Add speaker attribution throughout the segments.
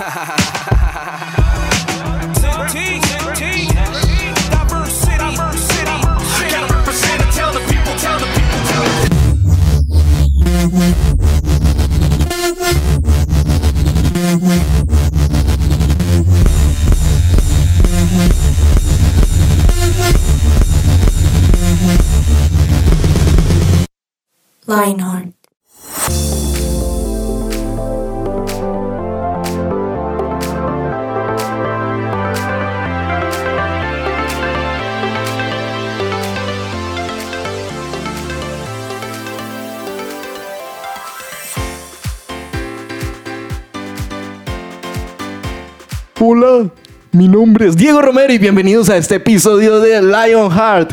Speaker 1: ha
Speaker 2: ha ha ha nombre es Diego Romero y bienvenidos a este episodio de Lionheart.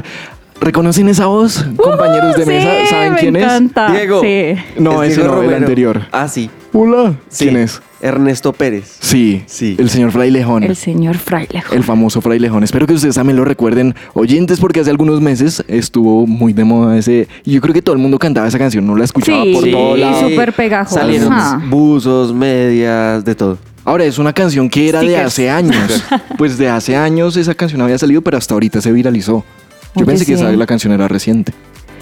Speaker 2: ¿Reconocen esa voz, compañeros de
Speaker 3: Uh, Sí,
Speaker 2: mesa? ¿Saben
Speaker 3: me
Speaker 2: quién
Speaker 3: encanta.
Speaker 4: Diego.
Speaker 3: Sí.
Speaker 2: No,
Speaker 4: Es
Speaker 2: ese
Speaker 4: Diego
Speaker 2: no, el
Speaker 4: Romero.
Speaker 2: anterior.
Speaker 4: Ah, sí.
Speaker 2: es? Hola,
Speaker 4: Sí.
Speaker 2: ¿quién es?
Speaker 4: Ernesto Pérez.
Speaker 2: Sí,
Speaker 4: Sí.
Speaker 2: el señor Frailejón.
Speaker 3: El señor Frailejo.
Speaker 2: El famoso Frailejón. Espero que ustedes también lo recuerden, oyentes, porque hace algunos meses estuvo muy de moda ese. Y yo creo que todo el mundo cantaba esa canción, no la escuchaba
Speaker 3: Sí,
Speaker 2: por
Speaker 3: sí,
Speaker 2: todo lado.
Speaker 3: súper pegajosa.
Speaker 4: Salieron
Speaker 3: Ajá.
Speaker 4: buzos, medias, de todo.
Speaker 2: Ahora, es una canción que era de hace años. pues de hace años esa canción había salido, pero hasta ahorita se viralizó. Yo
Speaker 3: Oye,
Speaker 2: pensé que
Speaker 3: sí.
Speaker 2: esa, la canción era reciente.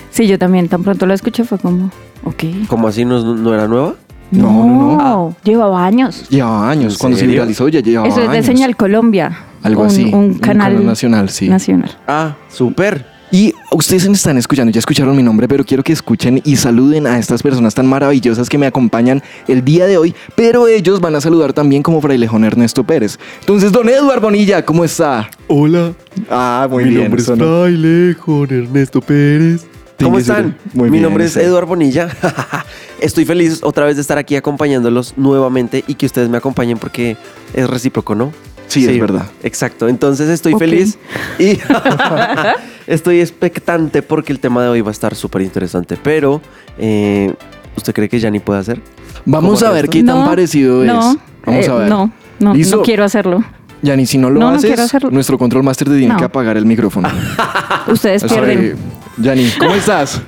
Speaker 3: Sí, yo también tan pronto la escuché fue como, ok.
Speaker 4: ¿Cómo así no, no era nueva?
Speaker 2: No, no, no.
Speaker 3: Llevaba años.
Speaker 2: Llevaba años.
Speaker 4: ¿En
Speaker 2: Cuando se
Speaker 4: serio?
Speaker 2: viralizó ya llevaba
Speaker 3: Eso es de
Speaker 2: años.
Speaker 3: Señal Colombia.
Speaker 2: Algo
Speaker 3: un,
Speaker 2: así.
Speaker 3: Un canal,
Speaker 2: nacional, sí.
Speaker 3: nacional.
Speaker 4: Ah, súper.
Speaker 2: Y ustedes me están escuchando, ya escucharon mi nombre, pero quiero que escuchen y saluden a estas personas tan maravillosas que me acompañan el día de hoy, pero ellos van a saludar también como Frailejón Ernesto Pérez. Entonces, don Eduard Bonilla, ¿cómo está?
Speaker 5: Hola,
Speaker 2: Ah, muy
Speaker 5: mi
Speaker 2: bien.
Speaker 5: nombre es. Frailejón Ernesto Pérez.
Speaker 4: ¿Cómo están?
Speaker 2: muy
Speaker 4: Mi
Speaker 2: bien,
Speaker 4: nombre es. Eduardo Bonilla. Estoy feliz otra vez de estar aquí acompañándolos nuevamente y que ustedes me acompañen porque es recíproco, ¿no?
Speaker 2: Sí, es verdad.
Speaker 4: Exacto. Entonces estoy feliz y estoy expectante porque el tema de hoy va a estar súper interesante. Pero, eh, ¿usted cree que ya ni puede hacer?
Speaker 2: Vamos
Speaker 4: ¿Cómo
Speaker 2: a ver qué tan parecido
Speaker 3: no,
Speaker 2: es. Vamos
Speaker 3: eh,
Speaker 2: a ver.
Speaker 3: No, no,
Speaker 2: ¿Listo?
Speaker 3: no quiero hacerlo.
Speaker 2: Yani, si no lo
Speaker 3: No,
Speaker 2: haces, nuestro control master te tiene
Speaker 3: No.
Speaker 2: que apagar el micrófono.
Speaker 3: Ustedes
Speaker 2: O sea,
Speaker 3: pierden.
Speaker 2: eh, Yani, ¿cómo estás?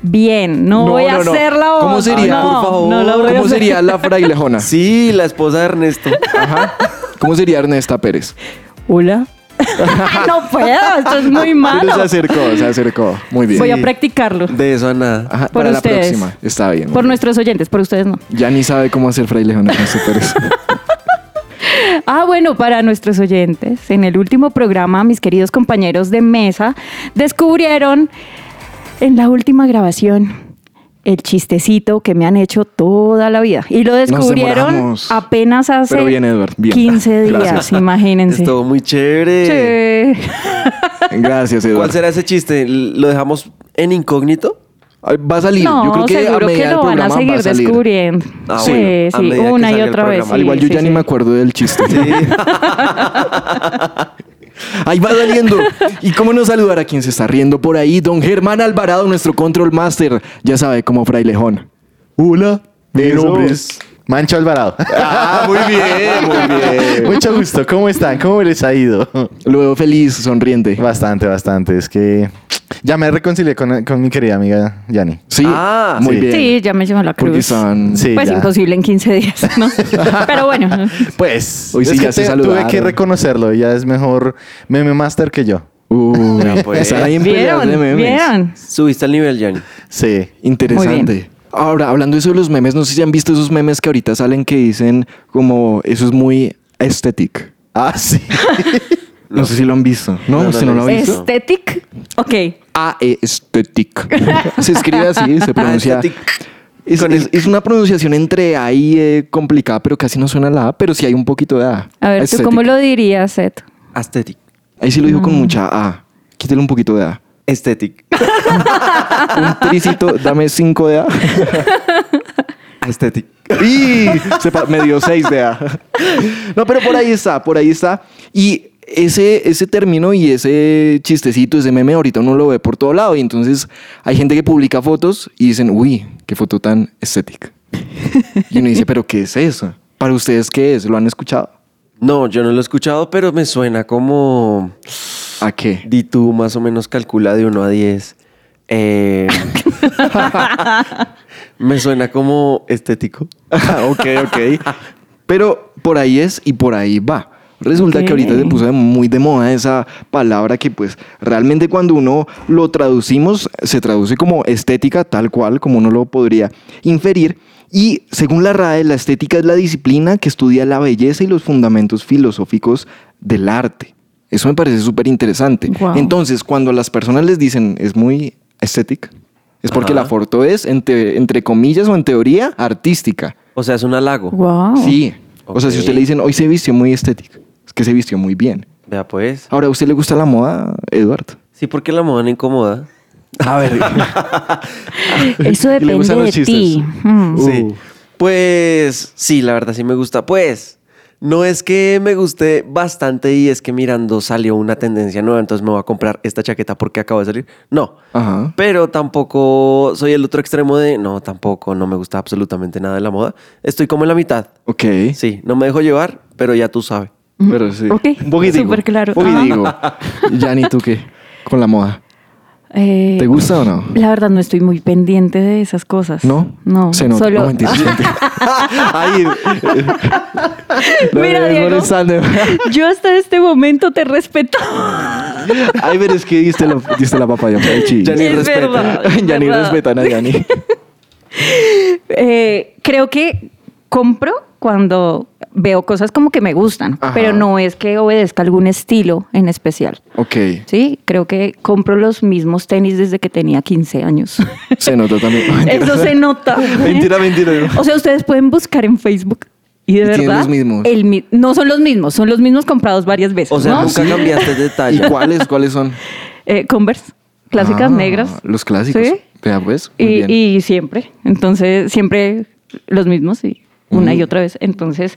Speaker 3: Bien, no,
Speaker 2: No,
Speaker 3: voy a
Speaker 2: no, no.
Speaker 3: hacer la voz.
Speaker 2: ¿Cómo sería,
Speaker 3: No,
Speaker 2: por favor?
Speaker 3: no lo voy a
Speaker 2: ¿Cómo
Speaker 3: hacer.
Speaker 2: sería la frailejona?
Speaker 4: Sí, la esposa de Ernesto.
Speaker 2: Ajá. ¿Cómo sería Ernesta Pérez?
Speaker 3: Hola. Ay, no puedo, esto es muy
Speaker 2: Pero
Speaker 3: malo.
Speaker 2: se acercó, se acercó. Muy bien.
Speaker 3: Voy a practicarlo.
Speaker 4: De eso a nada.
Speaker 2: Ajá,
Speaker 3: Por
Speaker 2: para
Speaker 3: ustedes.
Speaker 2: la próxima. Está bien.
Speaker 3: Por
Speaker 2: bien.
Speaker 3: nuestros oyentes, por ustedes no.
Speaker 2: Ya ni sabe cómo hacer frailejón Ernesto Pérez.
Speaker 3: Ah, bueno, para nuestros oyentes, en el último programa, mis queridos compañeros de mesa descubrieron en la última grabación el chistecito que me han hecho toda la vida. Y lo descubrieron apenas hace
Speaker 2: Pero bien, Edward, bien.
Speaker 3: 15 días,
Speaker 2: Gracias.
Speaker 3: imagínense.
Speaker 4: Estuvo muy chévere.
Speaker 3: Sí.
Speaker 2: Gracias, Eduardo.
Speaker 4: ¿Cuál será ese chiste? ¿Lo dejamos en incógnito?
Speaker 2: Va a salir.
Speaker 3: No,
Speaker 2: Yo creo que a
Speaker 3: seguro que
Speaker 2: medida del
Speaker 3: lo van a seguir
Speaker 2: va a salir.
Speaker 3: descubriendo.
Speaker 4: Ah,
Speaker 3: sí,
Speaker 4: bueno,
Speaker 3: sí,
Speaker 4: que
Speaker 3: una y otra vez.
Speaker 2: Al igual yo
Speaker 3: sí,
Speaker 2: ya ni me acuerdo del chiste. Ahí va saliendo. ¿Y cómo no saludar a quien se está riendo por ahí? Don Germán Alvarado, nuestro control master. Ya sabe, como frailejón.
Speaker 5: Hola, mi
Speaker 2: Eso.
Speaker 5: Mancho Alvarado.
Speaker 2: Ah, muy bien, muy bien.
Speaker 5: Mucho gusto, ¿cómo están? ¿Cómo les ha ido?
Speaker 2: Veo feliz, sonriente.
Speaker 5: Bastante, bastante. Es que ya me reconcilié con, con mi querida amiga Yani.
Speaker 2: Sí,
Speaker 4: Ah,
Speaker 2: muy
Speaker 5: sí.
Speaker 2: bien.
Speaker 3: Sí, ya me llevó la
Speaker 2: Porque
Speaker 3: cruz.
Speaker 2: son...
Speaker 5: Sí,
Speaker 3: Pues
Speaker 5: ya.
Speaker 3: imposible en 15 días, ¿no? Pero bueno,
Speaker 5: Pues,
Speaker 2: Hoy sí
Speaker 5: es
Speaker 2: ya
Speaker 5: que
Speaker 2: se
Speaker 5: te- tuve que reconocerlo. Ella es mejor meme master que yo.
Speaker 2: Uh,
Speaker 4: Ya, pues.
Speaker 2: están ahí en peleas de
Speaker 3: ¿vieron?
Speaker 2: memes.
Speaker 3: ¿Vieron?
Speaker 4: Subiste al nivel, Yanni.
Speaker 5: Sí.
Speaker 2: Interesante. Ahora, hablando de eso de los memes, no sé si han visto esos memes que ahorita salen que dicen como eso es muy aesthetic.
Speaker 5: Ah, sí.
Speaker 2: No, sé si lo han visto. No,
Speaker 4: No, no
Speaker 2: ¿usted
Speaker 4: lo
Speaker 2: no lo
Speaker 4: he
Speaker 2: ha visto?
Speaker 3: Aesthetic. Ok.
Speaker 2: Aesthetic. Se escribe así, se pronuncia.
Speaker 4: Aesthetic.
Speaker 2: Es, es- es una pronunciación entre A y E complicada, pero casi no suena la A, pero sí hay un poquito de A.
Speaker 3: A ver, ¿tú
Speaker 2: Aesthetic.
Speaker 3: cómo lo dirías, Seth?
Speaker 4: Aesthetic.
Speaker 2: Ahí sí lo dijo con mucha A. Quítale un poquito de A.
Speaker 4: Aesthetic.
Speaker 2: Un tricito, dame cinco de A.
Speaker 4: Aesthetic.
Speaker 2: ¡Y! Me dio seis de A. No, pero por ahí está, por ahí está. Y ese, ese término y ese chistecito, ese meme, ahorita uno lo ve por todo lado. Y entonces hay gente que publica fotos y dicen, uy, qué foto tan estética. Y uno dice, ¿pero qué es eso? ¿Para ustedes qué es? ¿Lo han escuchado?
Speaker 4: No, yo no lo he escuchado, pero me suena como...
Speaker 2: ¿A qué?
Speaker 4: Di tú más o menos calcula de 1 a 10. Eh, me suena como estético.
Speaker 2: ok, ok. Pero por ahí es y por ahí va. Resulta que ahorita se puso muy de moda esa palabra que pues realmente cuando uno lo traducimos se traduce como estética tal cual como uno lo podría inferir. Y según la RAE, la estética es la disciplina que estudia la belleza y los fundamentos filosóficos del arte. Eso me parece súper interesante. Entonces, cuando a las personas les dicen es muy estética, es porque
Speaker 4: Ajá.
Speaker 2: la foto es, entre, entre comillas o en teoría, artística.
Speaker 4: O sea, es un halago.
Speaker 3: Wow.
Speaker 2: Sí. O sea, si usted le dicen, hoy se vistió muy estética, es que se vistió muy bien.
Speaker 4: Vea pues.
Speaker 2: Ahora, ¿a usted le gusta la moda, Eduardo?
Speaker 4: Sí, porque la moda no incomoda.
Speaker 2: A ver.
Speaker 3: Eso
Speaker 2: ¿Y le
Speaker 3: depende de ti. Mm.
Speaker 4: Sí. Pues sí, la verdad sí me gusta. Pues no es que me guste bastante y es que mirando salió una tendencia nueva, entonces me voy a comprar esta chaqueta porque acabo de salir. No.
Speaker 2: Ajá.
Speaker 4: Pero tampoco soy el otro extremo de no, tampoco no me gusta absolutamente nada de la moda. Estoy como en la mitad.
Speaker 2: Ok.
Speaker 4: Sí, no me dejo llevar, pero ya tú sabes.
Speaker 2: Pero sí.
Speaker 3: Ok,
Speaker 2: Un poquitico.
Speaker 3: súper claro.
Speaker 2: Un poquitico. Yanni, ¿tú qué? Con la moda.
Speaker 3: Eh,
Speaker 2: ¿Te gusta o no?
Speaker 3: La verdad no estoy muy pendiente de esas cosas.
Speaker 2: ¿No?
Speaker 3: No.
Speaker 2: Se nota.
Speaker 3: Solo...
Speaker 2: No, mentira. Ahí.
Speaker 3: Mira,
Speaker 2: No,
Speaker 3: Diego. Yo hasta este momento te respeto.
Speaker 2: Ay, pero es que diste la, diste la papaya.
Speaker 4: Ya ni
Speaker 3: Es
Speaker 4: respeta.
Speaker 3: verdad,
Speaker 2: Ya ni
Speaker 3: verdad.
Speaker 2: respetan a Yanni.
Speaker 3: Eh, creo que compro cuando veo cosas como que me gustan,
Speaker 2: Ajá.
Speaker 3: pero no es que obedezca algún estilo en especial.
Speaker 2: Ok.
Speaker 3: Sí, creo que compro los mismos tenis desde que tenía 15 años.
Speaker 2: Se nota también. Mentira.
Speaker 3: Eso se nota.
Speaker 2: Mentira, mentira.
Speaker 3: O sea, ustedes pueden buscar en Facebook y de
Speaker 2: Y tienen
Speaker 3: verdad
Speaker 2: los mismos.
Speaker 3: el no son los mismos, son los mismos comprados varias veces.
Speaker 4: O sea,
Speaker 3: ¿no?
Speaker 4: nunca cambiaste de
Speaker 2: ¿Y
Speaker 4: talla.
Speaker 2: cuáles? ¿Cuáles son?
Speaker 3: Eh, Converse, clásicas
Speaker 2: Ah,
Speaker 3: negras.
Speaker 2: Los clásicos.
Speaker 3: Sí.
Speaker 2: Vea, pues. muy
Speaker 3: Y,
Speaker 2: bien.
Speaker 3: y siempre, entonces siempre los mismos y una y otra vez. Entonces,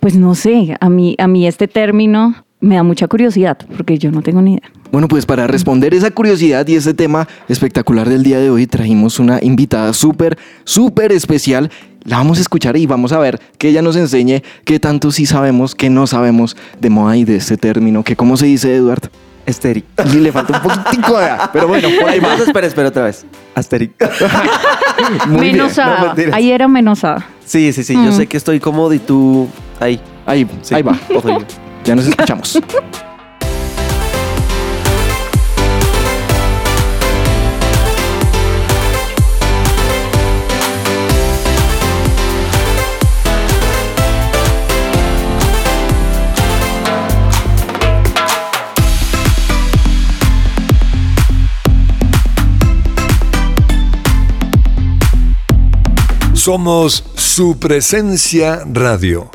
Speaker 3: pues no sé, a mí, a mí este término me da mucha curiosidad porque yo no tengo ni idea.
Speaker 2: Bueno, pues para responder esa curiosidad y ese tema espectacular del día de hoy, trajimos una invitada súper, súper especial. La vamos a escuchar y vamos a ver que ella nos enseñe qué tanto sí sabemos, qué no sabemos de moda y de este término, que cómo se dice, Eduardo.
Speaker 4: Estéril.
Speaker 2: Y le falta un poquitico de... Pero bueno, por ahí va.
Speaker 4: Espera, espera otra vez.
Speaker 3: Menosada.
Speaker 4: No, mentiras.
Speaker 3: Ahí era menosada.
Speaker 4: Sí, sí, sí. Yo
Speaker 3: Mm.
Speaker 4: sé que estoy cómodo y tú ahí.
Speaker 2: Ahí,
Speaker 4: Sí.
Speaker 2: ahí va. Ya nos escuchamos.
Speaker 1: Somos su presencia radio.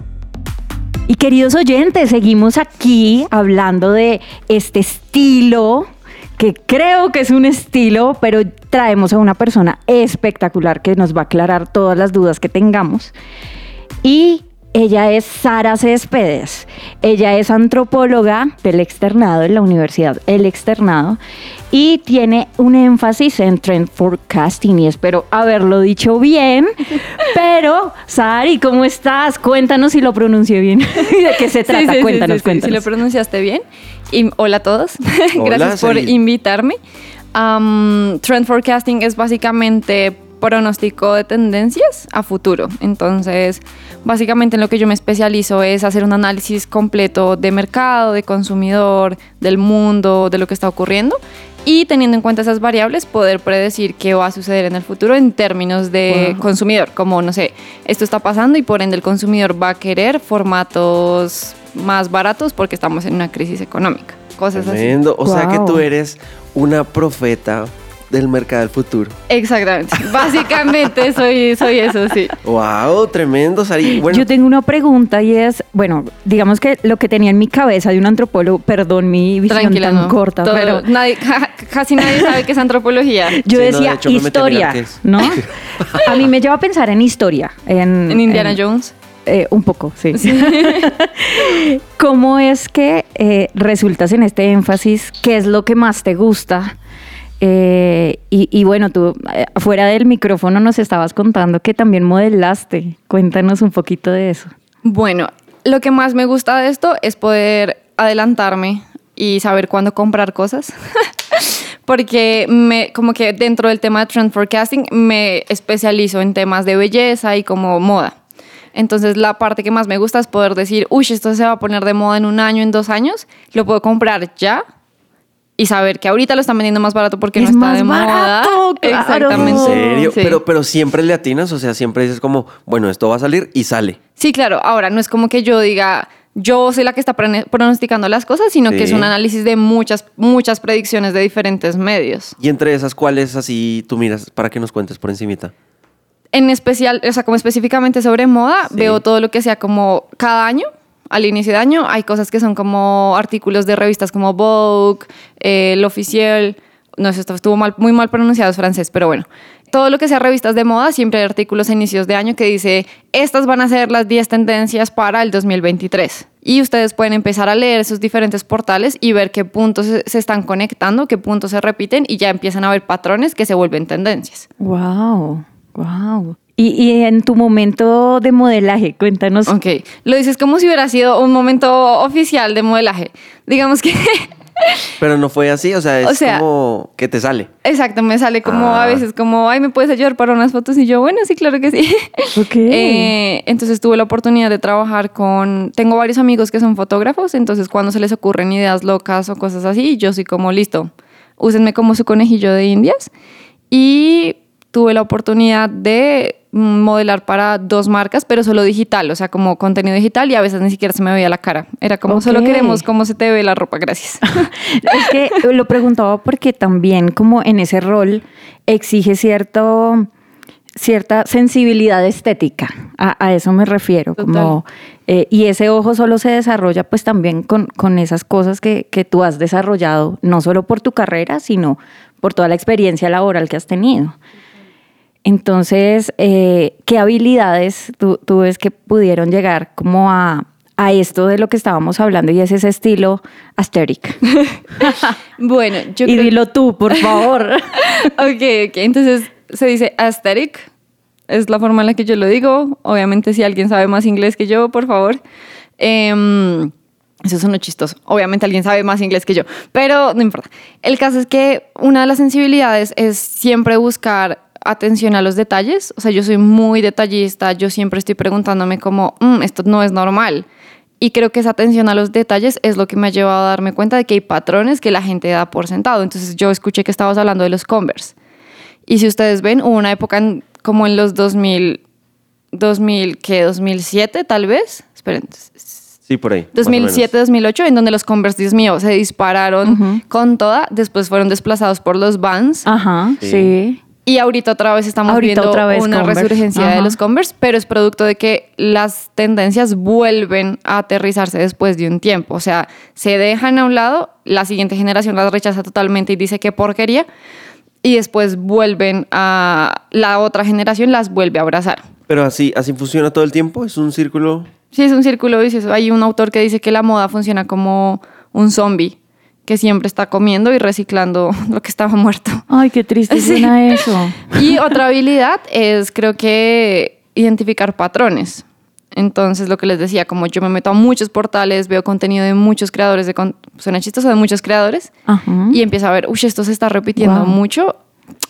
Speaker 3: Y queridos oyentes, seguimos aquí hablando de este estilo, que creo que es un estilo, pero traemos a una persona espectacular que nos va a aclarar todas las dudas que tengamos. Y ella es Sara Céspedes. Ella es antropóloga del externado en la Universidad El Externado y tiene un énfasis en trend forecasting y espero haberlo dicho bien. Pero, Sari, ¿cómo estás? Cuéntanos si lo pronuncié bien. ¿Y ¿De qué se trata?
Speaker 6: Sí, sí, sí,
Speaker 3: cuéntanos,
Speaker 6: sí, sí,
Speaker 3: cuéntanos.
Speaker 6: Si lo pronunciaste bien. Y, hola a todos.
Speaker 4: Hola,
Speaker 6: Gracias por
Speaker 4: Sari.
Speaker 6: invitarme. Trend forecasting es básicamente pronóstico de tendencias a futuro. Entonces, básicamente en lo que yo me especializo es hacer un análisis completo de mercado, de consumidor, del mundo, de lo que está ocurriendo. Y teniendo en cuenta esas variables, poder predecir qué va a suceder en el futuro en términos de
Speaker 3: Wow.
Speaker 6: consumidor. Como, no sé, esto está pasando y por ende el consumidor va a querer formatos más baratos porque estamos en una crisis económica. Cosas
Speaker 4: Tremendo. O sea que tú eres una profeta del mercado del futuro.
Speaker 6: Exactamente. Básicamente soy, soy eso, sí.
Speaker 4: Wow, tremendo, Sari. Bueno,
Speaker 3: Yo tengo una pregunta y es, bueno, digamos que lo que tenía en mi cabeza de un antropólogo, perdón mi visión
Speaker 6: Tranquila,
Speaker 3: tan
Speaker 6: no.
Speaker 3: corta,
Speaker 6: Todo-
Speaker 3: pero
Speaker 6: nadie, ja- casi nadie sabe qué es antropología.
Speaker 3: yo
Speaker 4: Sí, no, de
Speaker 3: decía
Speaker 4: hecho,
Speaker 3: historia. ¿no? A mí me lleva a pensar en historia, en,
Speaker 6: En Indiana
Speaker 3: en-
Speaker 6: Jones.
Speaker 3: eh, un poco, sí. ¿Cómo es que eh, resultas en este énfasis? ¿Qué es lo que más te gusta? Eh, y, y bueno, tú eh, fuera del micrófono nos estabas contando que también modelaste. Cuéntanos un poquito de eso.
Speaker 6: Bueno, lo que más me gusta de esto es poder adelantarme y saber cuándo comprar cosas. Porque me, como que dentro del tema de trend forecasting me especializo en temas de belleza y como moda. Entonces la parte que más me gusta es poder decir, uy, esto se va a poner de moda en un año, en dos años, lo puedo comprar ya y saber que ahorita lo están vendiendo más barato porque
Speaker 3: Es
Speaker 6: no está
Speaker 3: más
Speaker 6: de
Speaker 3: barato,
Speaker 6: moda.
Speaker 3: claro.
Speaker 6: Exactamente.
Speaker 4: ¿En serio?
Speaker 6: Sí.
Speaker 4: Pero, pero siempre le atinas, o sea, siempre dices como, bueno, esto va a salir y sale.
Speaker 6: Sí, claro. Ahora, no es como que yo diga, yo soy la que está pronosticando las cosas, sino que es un análisis de muchas, muchas predicciones de diferentes medios.
Speaker 4: Y entre esas, ¿cuáles así tú miras para que nos cuentes por encimita?
Speaker 6: En especial, o sea, como específicamente sobre moda,
Speaker 4: Sí.
Speaker 6: veo todo lo que sea como cada año, al inicio de año, hay cosas que son como artículos de revistas como Vogue, eh, El Oficial, no sé, esto estuvo mal, muy mal pronunciado, es francés, pero bueno. Todo lo que sea revistas de moda, siempre hay artículos a inicios de año que dice, estas van a ser las 10 tendencias para el 2023. Y ustedes pueden empezar a leer esos diferentes portales y ver qué puntos se están conectando, qué puntos se repiten y ya empiezan a ver patrones que se vuelven tendencias.
Speaker 3: Wow, wow. Y, y en tu momento de modelaje, cuéntanos.
Speaker 6: Ok, lo dices como si hubiera sido un momento oficial de modelaje. Digamos que,
Speaker 4: Pero no fue así, o sea, es
Speaker 6: O sea-
Speaker 4: como que te sale.
Speaker 6: exacto, me sale como
Speaker 4: Ah.
Speaker 6: a veces como, ay, ¿me puedes ayudar para unas fotos? Y yo, bueno, sí, claro que sí.
Speaker 3: Ok.
Speaker 6: Eh, entonces tuve la oportunidad de trabajar con, tengo varios amigos que son fotógrafos, entonces cuando se les ocurren ideas locas o cosas así, yo soy como, listo, úsenme como su conejillo de indias. Y tuve la oportunidad de modelar para dos marcas, pero solo digital, o sea, como contenido digital y a veces ni siquiera se me veía la cara. Era como, solo queremos cómo se te ve la ropa, gracias.
Speaker 3: Es que lo preguntaba porque también como en ese rol exige cierto cierta sensibilidad estética, a, a eso me refiero, como eh, y ese ojo solo se desarrolla pues también con, con esas cosas que, que tú has desarrollado, no solo por tu carrera, sino por toda la experiencia laboral que has tenido. Entonces, eh, ¿qué habilidades tú, tú ves que pudieron llegar como a, a esto de lo que estábamos hablando y es ese estilo aesthetic?
Speaker 6: bueno, yo
Speaker 3: y
Speaker 6: creo
Speaker 3: dilo tú, por favor.
Speaker 6: ok, ok. Entonces se dice aesthetic. Es la forma en la que yo lo digo. Obviamente, si alguien sabe más inglés que yo, por favor. Em, eso suena chistoso. Obviamente, alguien sabe más inglés que yo. Pero no importa. El caso es que una de las sensibilidades es siempre buscar atención a los detalles. O sea, yo soy muy detallista. Yo siempre estoy preguntándome como, "Mm, esto no es normal. Y creo que esa atención a los detalles es lo que me ha llevado a darme cuenta de que hay patrones que la gente da por sentado. Entonces yo escuché que estabas hablando de los Converse. Y si ustedes ven, hubo una época en- como en los 2000, 2000, ¿qué? 2007 tal vez. Esperen.
Speaker 4: Sí, por ahí. más o
Speaker 6: 2007, 2008, en donde los Converse, Dios mío, se dispararon con toda. Después fueron desplazados por los Vans.
Speaker 3: Ajá,
Speaker 4: Sí.
Speaker 3: sí.
Speaker 6: Y ahorita otra vez estamos
Speaker 3: Ahorita
Speaker 6: viendo
Speaker 3: otra vez
Speaker 6: una
Speaker 3: Converse.
Speaker 6: resurgencia de los Converse, pero es producto de que las tendencias vuelven a aterrizarse después de un tiempo. O sea, se dejan a un lado, la siguiente generación las rechaza totalmente y dice qué porquería, y después vuelven a la otra generación las vuelve a abrazar.
Speaker 4: Pero así, así funciona todo el tiempo, es un círculo.
Speaker 6: Sí, es un círculo vicioso. Hay un autor que dice que la moda funciona como un zombie que siempre está comiendo y reciclando lo que estaba muerto.
Speaker 3: Ay, qué triste
Speaker 6: Sí.
Speaker 3: suena eso.
Speaker 6: Y otra habilidad es, creo que, identificar patrones. Entonces, lo que les decía, como yo me meto a muchos portales, veo contenido de muchos creadores, de con- suena chistoso, de muchos creadores,
Speaker 3: Ajá.
Speaker 6: y empiezo a ver, uy, esto se está repitiendo
Speaker 3: Wow.
Speaker 6: mucho,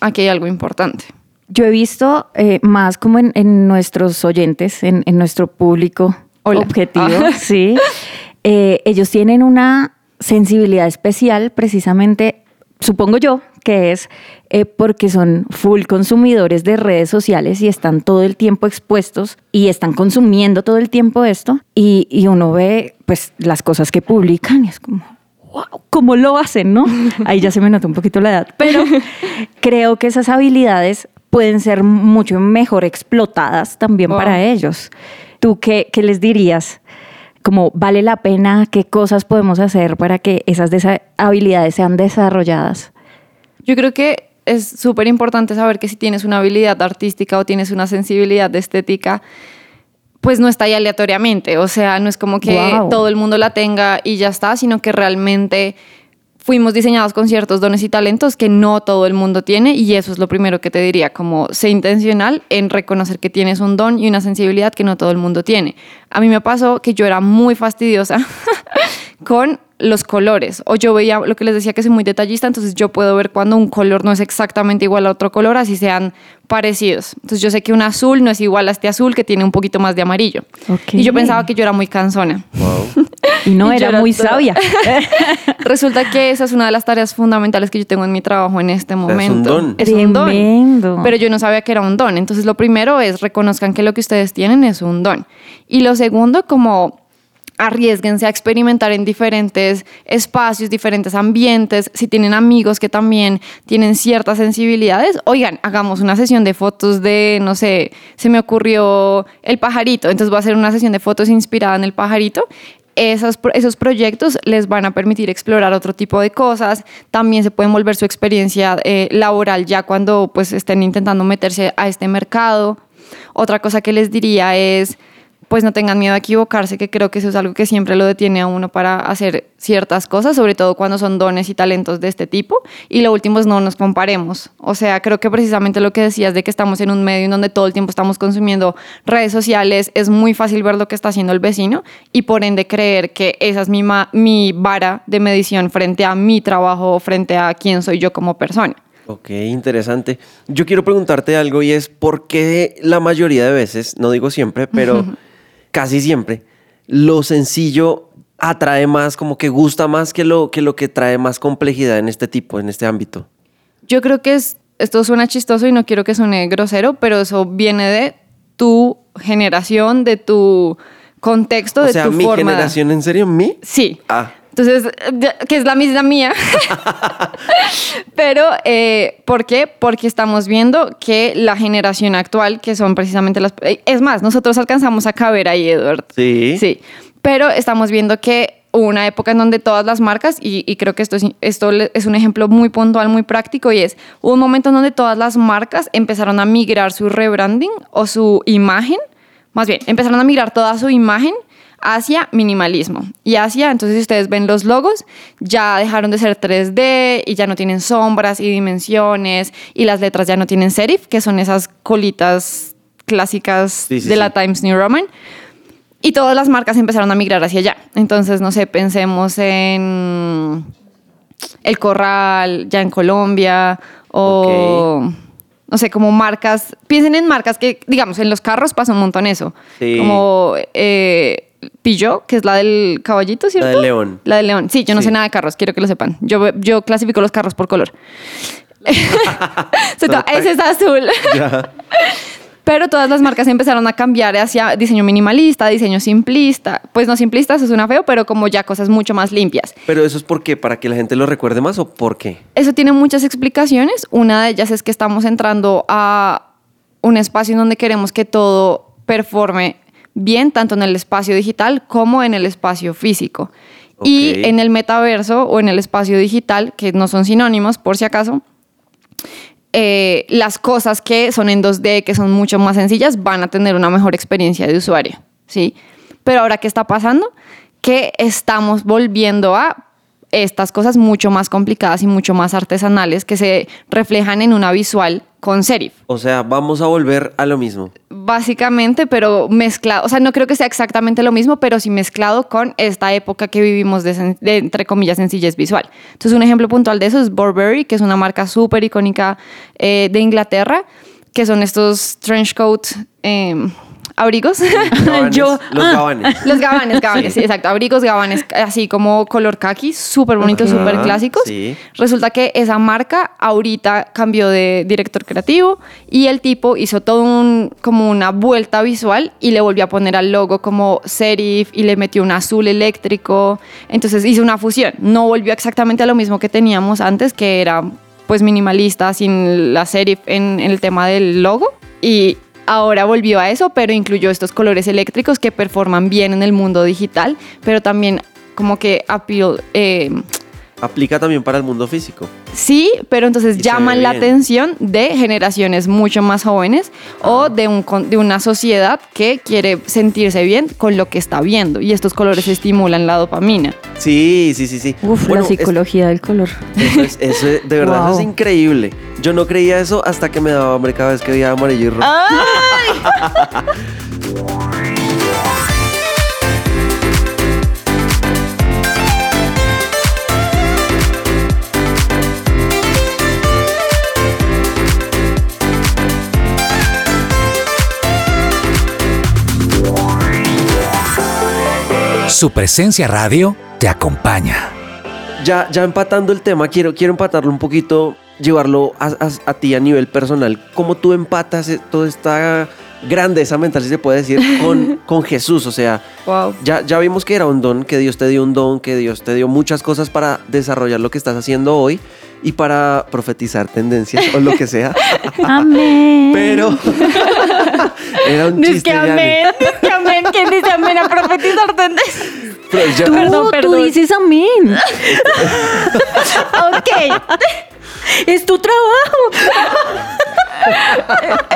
Speaker 6: aquí hay algo importante.
Speaker 3: Yo he visto eh, más como en, en nuestros oyentes, en, en nuestro público
Speaker 6: Hola.
Speaker 3: objetivo,
Speaker 6: Ah.
Speaker 3: sí. Eh, ellos tienen una sensibilidad especial precisamente, supongo yo, que es eh, porque son full consumidores de redes sociales y están todo el tiempo expuestos y están consumiendo todo el tiempo esto y, y uno ve pues las cosas que publican y es como, wow, ¿cómo lo hacen, no? Ahí ya se me nota un poquito la edad, pero creo que esas habilidades pueden ser mucho mejor explotadas también
Speaker 6: Wow.
Speaker 3: para ellos. ¿Tú qué, qué les dirías? Como vale la pena, qué cosas podemos hacer para que esas habilidades sean desarrolladas.
Speaker 6: Yo creo que es súper importante saber que si tienes una habilidad artística o tienes una sensibilidad de estética, pues no está ahí aleatoriamente. O sea, no es como que
Speaker 3: Wow.
Speaker 6: todo el mundo la tenga y ya está, sino que realmente fuimos diseñados con ciertos dones y talentos que no todo el mundo tiene y eso es lo primero que te diría, como sé intencional en reconocer que tienes un don y una sensibilidad que no todo el mundo tiene. A mí me pasó que yo era muy fastidiosa con los colores. O yo veía lo que les decía que soy muy detallista, entonces yo puedo ver cuando un color no es exactamente igual a otro color, así sean parecidos. Entonces yo sé que un azul no es igual a este azul que tiene un poquito más de amarillo. Y yo pensaba que yo era muy cansona.
Speaker 3: Y no,
Speaker 6: Y yo
Speaker 3: era
Speaker 6: era
Speaker 3: muy sabia.
Speaker 6: Resulta que esa es una de las tareas fundamentales que yo tengo en mi trabajo en este
Speaker 4: sea, es un
Speaker 6: momento.
Speaker 4: don.
Speaker 6: Es un don. Pero yo no sabía que era un don. Entonces lo primero es reconozcan que lo que ustedes tienen es un don. Y lo segundo, como arriesguense a experimentar en diferentes espacios, diferentes ambientes. Si tienen amigos que también tienen ciertas sensibilidades, oigan, hagamos una sesión de fotos de, no sé, se me ocurrió el pajarito, entonces voy a hacer una sesión de fotos inspirada en el pajarito. Esos, esos proyectos les van a permitir explorar otro tipo de cosas. También se pueden volver su experiencia eh, laboral ya cuando pues estén intentando meterse a este mercado. Otra cosa que les diría es, pues no tengan miedo a equivocarse, que creo que eso es algo que siempre lo detiene a uno para hacer ciertas cosas, sobre todo cuando son dones y talentos de este tipo. Y lo último es no nos comparemos. O sea, creo que precisamente lo que decías de que estamos en un medio en donde todo el tiempo estamos consumiendo redes sociales, es muy fácil ver lo que está haciendo el vecino y por ende creer que esa es mi, ma- mi vara de medición frente a mi trabajo, frente a quién soy yo como persona.
Speaker 4: Ok, interesante. Yo quiero preguntarte algo y es por qué la mayoría de veces, no digo siempre, pero casi siempre, lo sencillo atrae más, como que gusta más que lo que, lo que trae más complejidad en este tipo, en este ámbito.
Speaker 6: Yo creo que es, esto suena chistoso y no quiero que suene grosero, pero eso viene de tu generación, de tu contexto,
Speaker 4: O
Speaker 6: de
Speaker 4: sea,
Speaker 6: tu
Speaker 4: mi
Speaker 6: forma.
Speaker 4: generación, ¿en serio? ¿Mi?
Speaker 6: Sí.
Speaker 4: Ah.
Speaker 6: Entonces, que es la misma mía. Pero, eh, ¿por qué? Porque estamos viendo que la generación actual, que son precisamente las... eh, Es más, nosotros alcanzamos a caber ahí, Edward.
Speaker 4: Sí.
Speaker 6: Sí. Pero estamos viendo que hubo una época en donde todas las marcas, y, y creo que esto, es, esto es un ejemplo muy puntual, muy práctico, y es, hubo un momento en donde todas las marcas empezaron a migrar su rebranding o su imagen, más bien, empezaron a migrar toda su imagen hacia minimalismo. Y hacia, entonces si ustedes ven los logos, ya dejaron de ser 3D y ya no tienen sombras y dimensiones, y las letras ya no tienen serif, que son esas colitas clásicas
Speaker 4: Sí, sí,
Speaker 6: de la. Times New Roman. Y todas las marcas empezaron a migrar hacia allá. Entonces, no sé, pensemos en El Corral, ya en Colombia, o no sé, como marcas, piensen en marcas que, digamos, en los carros pasa un montón eso.
Speaker 4: Sí.
Speaker 6: Como eh, Peugeot, que es la del caballito, ¿cierto?
Speaker 4: del león.
Speaker 6: La del león. Sí, yo no
Speaker 4: Sí.
Speaker 6: sé nada de carros, quiero que lo sepan. Yo, yo clasifico los carros por color. Ese es azul. Pero todas las marcas empezaron a cambiar hacia diseño minimalista, diseño simplista. Pues no simplista, eso suena feo, pero como ya cosas mucho más limpias.
Speaker 4: Pero eso es porque para que la gente lo recuerde más o por qué?
Speaker 6: Eso tiene muchas explicaciones. Una de ellas es que estamos entrando a un espacio en donde queremos que todo performe bien, tanto en el espacio digital como en el espacio físico. Y en el metaverso o en el espacio digital, que no son sinónimos por si acaso, eh, las cosas que son en 2D, que son mucho más sencillas, van a tener una mejor experiencia de usuario, ¿sí? Pero ahora, ¿qué está pasando? Que estamos volviendo a estas cosas mucho más complicadas y mucho más artesanales que se reflejan en una visual con serif.
Speaker 4: O sea, vamos a volver a lo mismo.
Speaker 6: Básicamente, pero mezclado, o sea, no creo que sea exactamente lo mismo, pero sí mezclado con esta época que vivimos de, entre comillas, sencillez visual. Entonces, un ejemplo puntual de eso es Burberry, que es una marca súper icónica eh, de Inglaterra, que son estos trench coat eh, abrigos.
Speaker 4: Gabanes,
Speaker 6: Yo-
Speaker 4: los
Speaker 6: ah,
Speaker 4: gabanes.
Speaker 6: Los gabanes, gabanes, sí, exacto. Abrigos, gabanes, así como color khaki, súper bonitos, súper clásicos.
Speaker 4: sí.
Speaker 6: Resulta que esa marca ahorita cambió de director creativo y el tipo hizo todo un, como una vuelta visual y le volvió a poner al logo como serif y le metió un azul eléctrico. Entonces hizo una fusión. No volvió exactamente a lo mismo que teníamos antes, que era pues minimalista, sin la serif en, en el tema del logo. Y ahora volvió a eso, pero incluyó estos colores eléctricos que performan bien en el mundo digital, pero también como que appeal, eh,
Speaker 4: Aplica también para el mundo físico.
Speaker 6: Sí, pero entonces
Speaker 4: Y
Speaker 6: llaman la atención de generaciones mucho más jóvenes o de, un, de una sociedad que quiere sentirse bien con lo que está viendo. Y estos colores estimulan la dopamina.
Speaker 4: Sí, sí, sí, sí.
Speaker 3: Uf,
Speaker 4: Bueno,
Speaker 3: la
Speaker 4: es-
Speaker 3: psicología del color.
Speaker 4: Eso es, eso es- de verdad, eso es increíble. Yo no creía eso hasta que me daba hambre cada vez que veía amarillo y rojo.
Speaker 7: Su presencia radio te acompaña.
Speaker 4: Ya, ya empatando el tema, quiero, quiero empatarlo un poquito, llevarlo a, a- a ti a nivel personal. ¿Cómo tú empatas toda esta grandeza mental, si se puede decir, con, con Jesús? O sea,
Speaker 6: Wow.
Speaker 4: ya, ya vimos que era un don, que Dios te dio un don, que Dios te dio muchas cosas para desarrollar lo que estás haciendo hoy y para profetizar tendencias o lo que sea.
Speaker 3: Amén.
Speaker 4: Pero era un chiste.
Speaker 6: dice que amén. ¿Quién dice amén a profetizar tendencias?
Speaker 4: Pero ya-
Speaker 3: Tú,
Speaker 6: Perdón,
Speaker 3: tú dices amén.
Speaker 6: Ok,
Speaker 3: Es tu trabajo.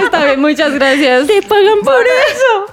Speaker 6: está bien, muchas gracias.
Speaker 3: Te pagan por eso.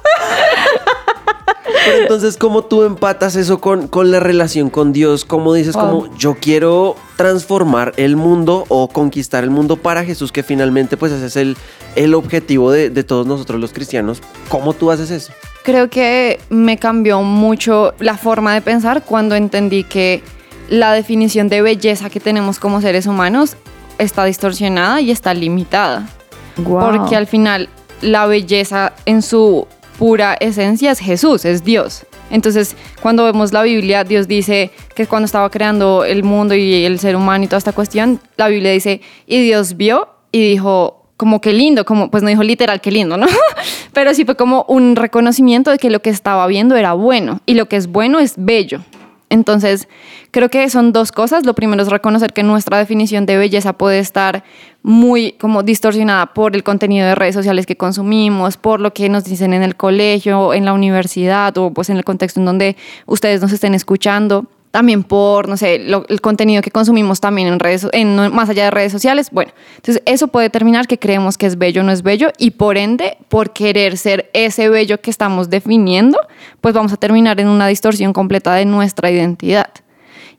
Speaker 4: Pero entonces, ¿cómo tú empatas eso con, con la relación con Dios? ¿Cómo dices, como yo quiero transformar el mundo o conquistar el mundo para Jesús, que finalmente pues ese es el, el objetivo de, de todos nosotros los cristianos? ¿Cómo tú haces eso?
Speaker 6: Creo que me cambió mucho la forma de pensar cuando entendí que la definición de belleza que tenemos como seres humanos está distorsionada y está limitada. Porque al final la belleza en su pura esencia es Jesús, es Dios. Entonces, cuando vemos la Biblia, Dios dice que cuando estaba creando el mundo y el ser humano y toda esta cuestión, la Biblia dice, y Dios vio y dijo, como que lindo, como pues no dijo literal que lindo, ¿no? Pero sí fue como un reconocimiento de que lo que estaba viendo era bueno y lo que es bueno es bello. Entonces, creo que son dos cosas. Lo primero es reconocer que nuestra definición de belleza puede estar muy como distorsionada por el contenido de redes sociales que consumimos, por lo que nos dicen en el colegio, en la universidad o pues en el contexto en donde ustedes nos estén escuchando. También por, no sé, lo- el contenido que consumimos también en redes, en, más allá de redes sociales. Bueno, entonces eso puede determinar que creemos que es bello o no es bello y por ende, por querer ser ese bello que estamos definiendo, pues vamos a terminar en una distorsión completa de nuestra identidad.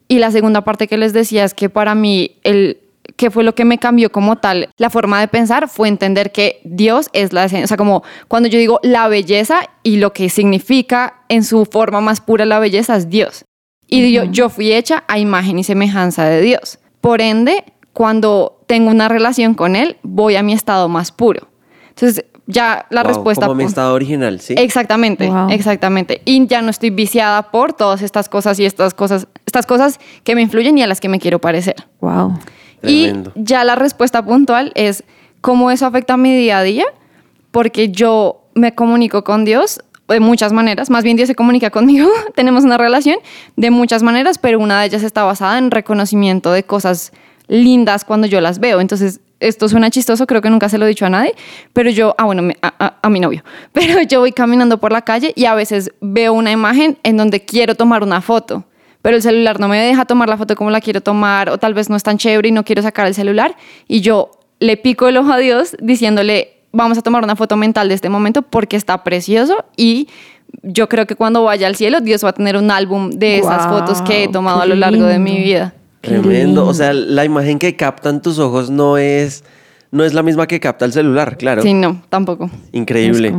Speaker 6: Y la segunda parte que les decía es que para mí el que fue lo que me cambió como tal la forma de pensar fue entender que Dios es la esencia, o sea, como cuando yo digo la belleza y lo que significa en su forma más pura la belleza es Dios. Y yo, yo fui hecha a imagen y semejanza de Dios. Por ende, cuando tengo una relación con Él, voy a mi estado más puro. Entonces, ya la
Speaker 4: Wow,
Speaker 6: respuesta...
Speaker 4: Como mi estado original, ¿sí?
Speaker 6: Exactamente,
Speaker 3: Wow.
Speaker 6: exactamente. Y ya no estoy viciada por todas estas cosas y estas cosas, estas cosas que me influyen y a las que me quiero parecer.
Speaker 3: Wow.
Speaker 4: Tremendo.
Speaker 6: Y ya la respuesta puntual es cómo eso afecta mi día a día, porque yo me comunico con Dios de muchas maneras, más bien Dios se comunica conmigo, tenemos una relación de muchas maneras, pero una de ellas está basada en reconocimiento de cosas lindas cuando yo las veo. Entonces, esto suena chistoso, creo que nunca se lo he dicho a nadie, pero yo, ah, bueno, a- a mi novio, pero yo voy caminando por la calle y a veces veo una imagen en donde quiero tomar una foto pero el celular no me deja tomar la foto como la quiero tomar, o tal vez no es tan chévere y no quiero sacar el celular, y yo le pico el ojo a Dios diciéndole, vamos a tomar una foto mental de este momento porque está precioso y yo creo que cuando vaya al cielo Dios va a tener un álbum de esas
Speaker 3: Guau,
Speaker 6: fotos que he tomado a lo largo de mi
Speaker 3: lindo.
Speaker 6: vida.
Speaker 4: Tremendo. O
Speaker 3: lindo.
Speaker 4: sea, la imagen que captan tus ojos no es, no es la misma que capta el celular, claro.
Speaker 6: Sí, no, tampoco.
Speaker 4: Increíble.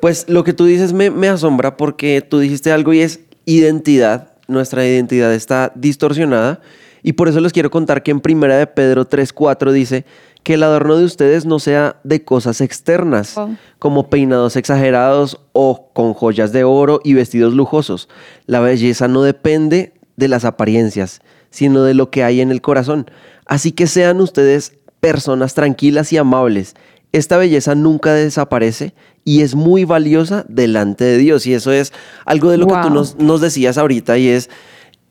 Speaker 4: Pues lo que tú dices me, me asombra porque tú dijiste algo y es identidad. Nuestra identidad está distorsionada y por eso les quiero contar que en primera de Pedro 3.4 dice que el adorno de ustedes no sea de cosas externas,
Speaker 6: Wow.
Speaker 4: como peinados exagerados o con joyas de oro y vestidos lujosos. La belleza no depende de las apariencias, sino de lo que hay en el corazón. Así que sean ustedes personas tranquilas y amables. Esta belleza nunca desaparece y es muy valiosa delante de Dios. Y eso es algo de lo que tú nos, nos decías ahorita y es,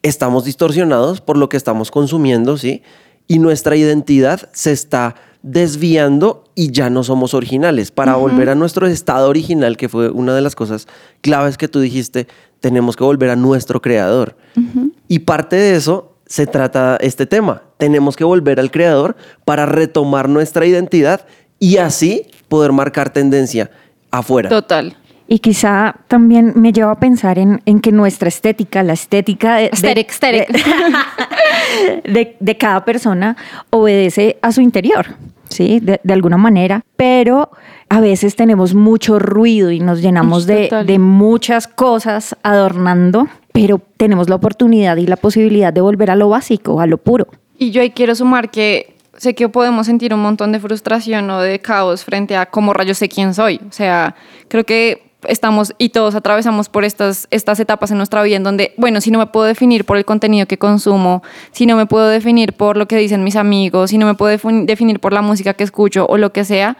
Speaker 4: estamos distorsionados por lo que estamos consumiendo, ¿sí? Y nuestra identidad se está desviando y ya no somos originales. Para volver a nuestro estado original, que fue una de las cosas claves que tú dijiste, tenemos que volver a nuestro creador. Y parte de eso se trata este tema. Tenemos que volver al creador para retomar nuestra identidad y así poder marcar tendencia afuera.
Speaker 6: Total.
Speaker 3: Y quizá también me lleva a pensar en, en que nuestra estética, la estética de, de-
Speaker 6: Aesthetic,
Speaker 3: de- de- cada persona obedece a su interior, ¿sí? De, de alguna manera, pero a veces tenemos mucho ruido y nos llenamos de, de muchas cosas adornando, pero tenemos la oportunidad y la posibilidad de volver a lo básico, a lo puro.
Speaker 6: Y yo ahí quiero sumar que sé que podemos sentir un montón de frustración o de caos frente a cómo rayos sé quién soy. O sea, creo que estamos y todos atravesamos por estas, estas etapas en nuestra vida en donde, bueno, si no me puedo definir por el contenido que consumo, si no me puedo definir por lo que dicen mis amigos, si no me puedo defin- definir por la música que escucho o lo que sea,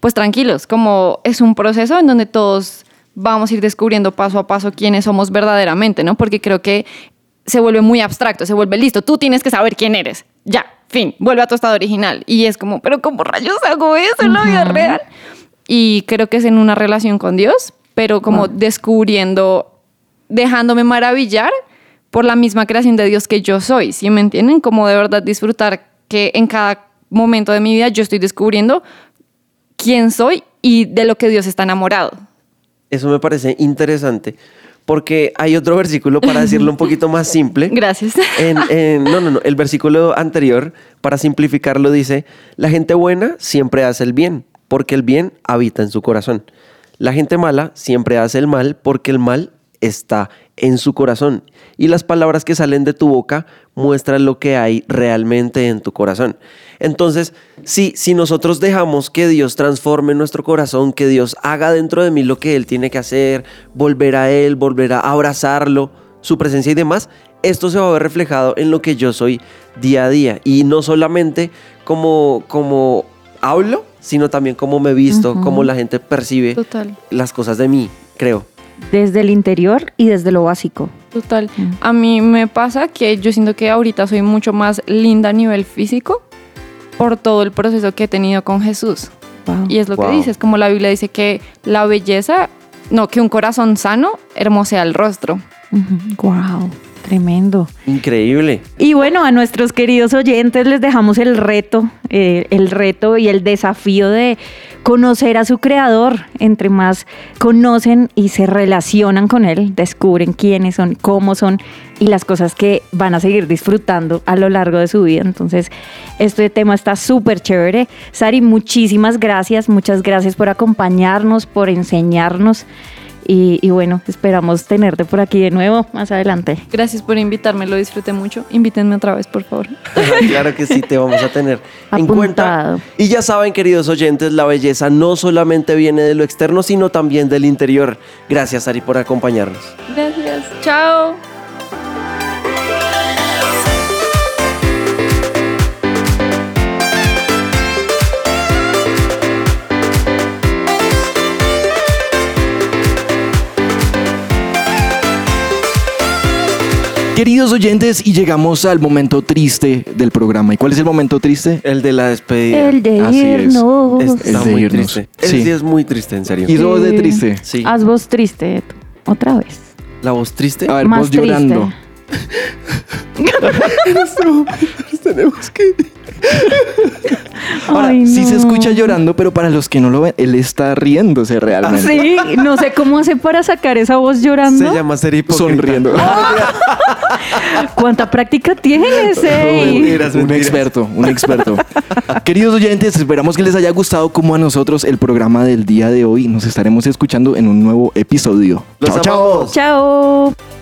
Speaker 6: pues tranquilos, como es un proceso en donde todos vamos a ir descubriendo paso a paso quiénes somos verdaderamente, ¿no? Porque creo que se vuelve muy abstracto, se vuelve listo, tú tienes que saber quién eres, ya, fin, vuelve a tu estado original. Y es como, pero ¿cómo rayos hago eso en la vida real? Y creo que es en una relación con Dios, pero como descubriendo, dejándome maravillar por la misma creación de Dios que yo soy, ¿sí me entienden? Como de verdad disfrutar que en cada momento de mi vida yo estoy descubriendo quién soy y de lo que Dios está enamorado.
Speaker 4: Eso me parece interesante porque hay otro versículo para decirlo un poquito más simple.
Speaker 6: Gracias.
Speaker 4: En- en- no, no, no. El versículo anterior, para simplificarlo, dice: La gente buena siempre hace el bien, porque el bien habita en su corazón. La gente mala siempre hace el mal, porque el mal está en su corazón. Y las palabras que salen de tu boca muestran lo que hay realmente en tu corazón. Entonces, si, si nosotros dejamos que Dios transforme nuestro corazón, que Dios haga dentro de mí lo que Él tiene que hacer, volver a Él, volver a abrazarlo, su presencia y demás, esto se va a ver reflejado en lo que yo soy día a día. Y no solamente como, como hablo, sino también como me visto, como la gente percibe
Speaker 6: Total.
Speaker 4: las cosas de mí, creo.
Speaker 3: Desde el interior y desde lo básico.
Speaker 6: Total. A mí me pasa que yo siento que ahorita soy mucho más linda a nivel físico por todo el proceso que he tenido con Jesús.
Speaker 3: Wow.
Speaker 6: Y es lo
Speaker 4: Wow.
Speaker 6: que dices, como la Biblia dice que la belleza, no, que un corazón sano hermosea el rostro.
Speaker 3: Wow, tremendo.
Speaker 4: Increíble.
Speaker 3: Y bueno, a nuestros queridos oyentes les dejamos el reto, eh, el reto y el desafío de conocer a su creador. Entre más conocen y se relacionan con él, descubren quiénes son, cómo son y las cosas que van a seguir disfrutando a lo largo de su vida. Entonces, este tema está súper chévere. Sari, muchísimas gracias, muchas gracias por acompañarnos, por enseñarnos. Y, y bueno, esperamos tenerte por aquí de nuevo más adelante.
Speaker 6: Gracias por invitarme, lo disfruté mucho. Invítenme otra vez, por favor.
Speaker 4: claro que sí, te vamos a tener en cuenta.
Speaker 3: Apuntado.
Speaker 4: Y ya saben, queridos oyentes, la belleza no solamente viene de lo externo, sino también del interior. Gracias, Ari, por acompañarnos.
Speaker 6: Gracias. Chao.
Speaker 2: Queridos oyentes, y llegamos al momento triste del programa. ¿Y cuál es el momento triste?
Speaker 4: El de la despedida.
Speaker 3: El de
Speaker 2: Así es.
Speaker 3: irnos.
Speaker 4: Está
Speaker 2: El de
Speaker 4: muy
Speaker 2: irnos.
Speaker 4: triste.
Speaker 2: Sí.
Speaker 4: El día es muy triste, en serio.
Speaker 2: Y eso de
Speaker 3: Sí.
Speaker 2: triste.
Speaker 4: Sí.
Speaker 3: Haz voz triste, Eto. Otra vez.
Speaker 4: La voz triste.
Speaker 2: A ver,
Speaker 3: Más
Speaker 2: vos llorando.
Speaker 4: Tenemos que.
Speaker 2: Ahora,
Speaker 3: Ay,
Speaker 2: sí se escucha llorando, pero para los que no lo ven, él está riéndose realmente.
Speaker 3: Sí, no sé cómo hace para sacar esa voz llorando.
Speaker 4: Se llama ser hipócrita.
Speaker 2: Sonriendo.
Speaker 3: ¿Cuánta práctica tienes?
Speaker 4: Mentiras,
Speaker 2: un experto, un experto. Queridos oyentes, esperamos que les haya gustado como a nosotros el programa del día de hoy. Nos estaremos escuchando en un nuevo episodio.
Speaker 4: Los
Speaker 2: chao, chao.
Speaker 3: Chao.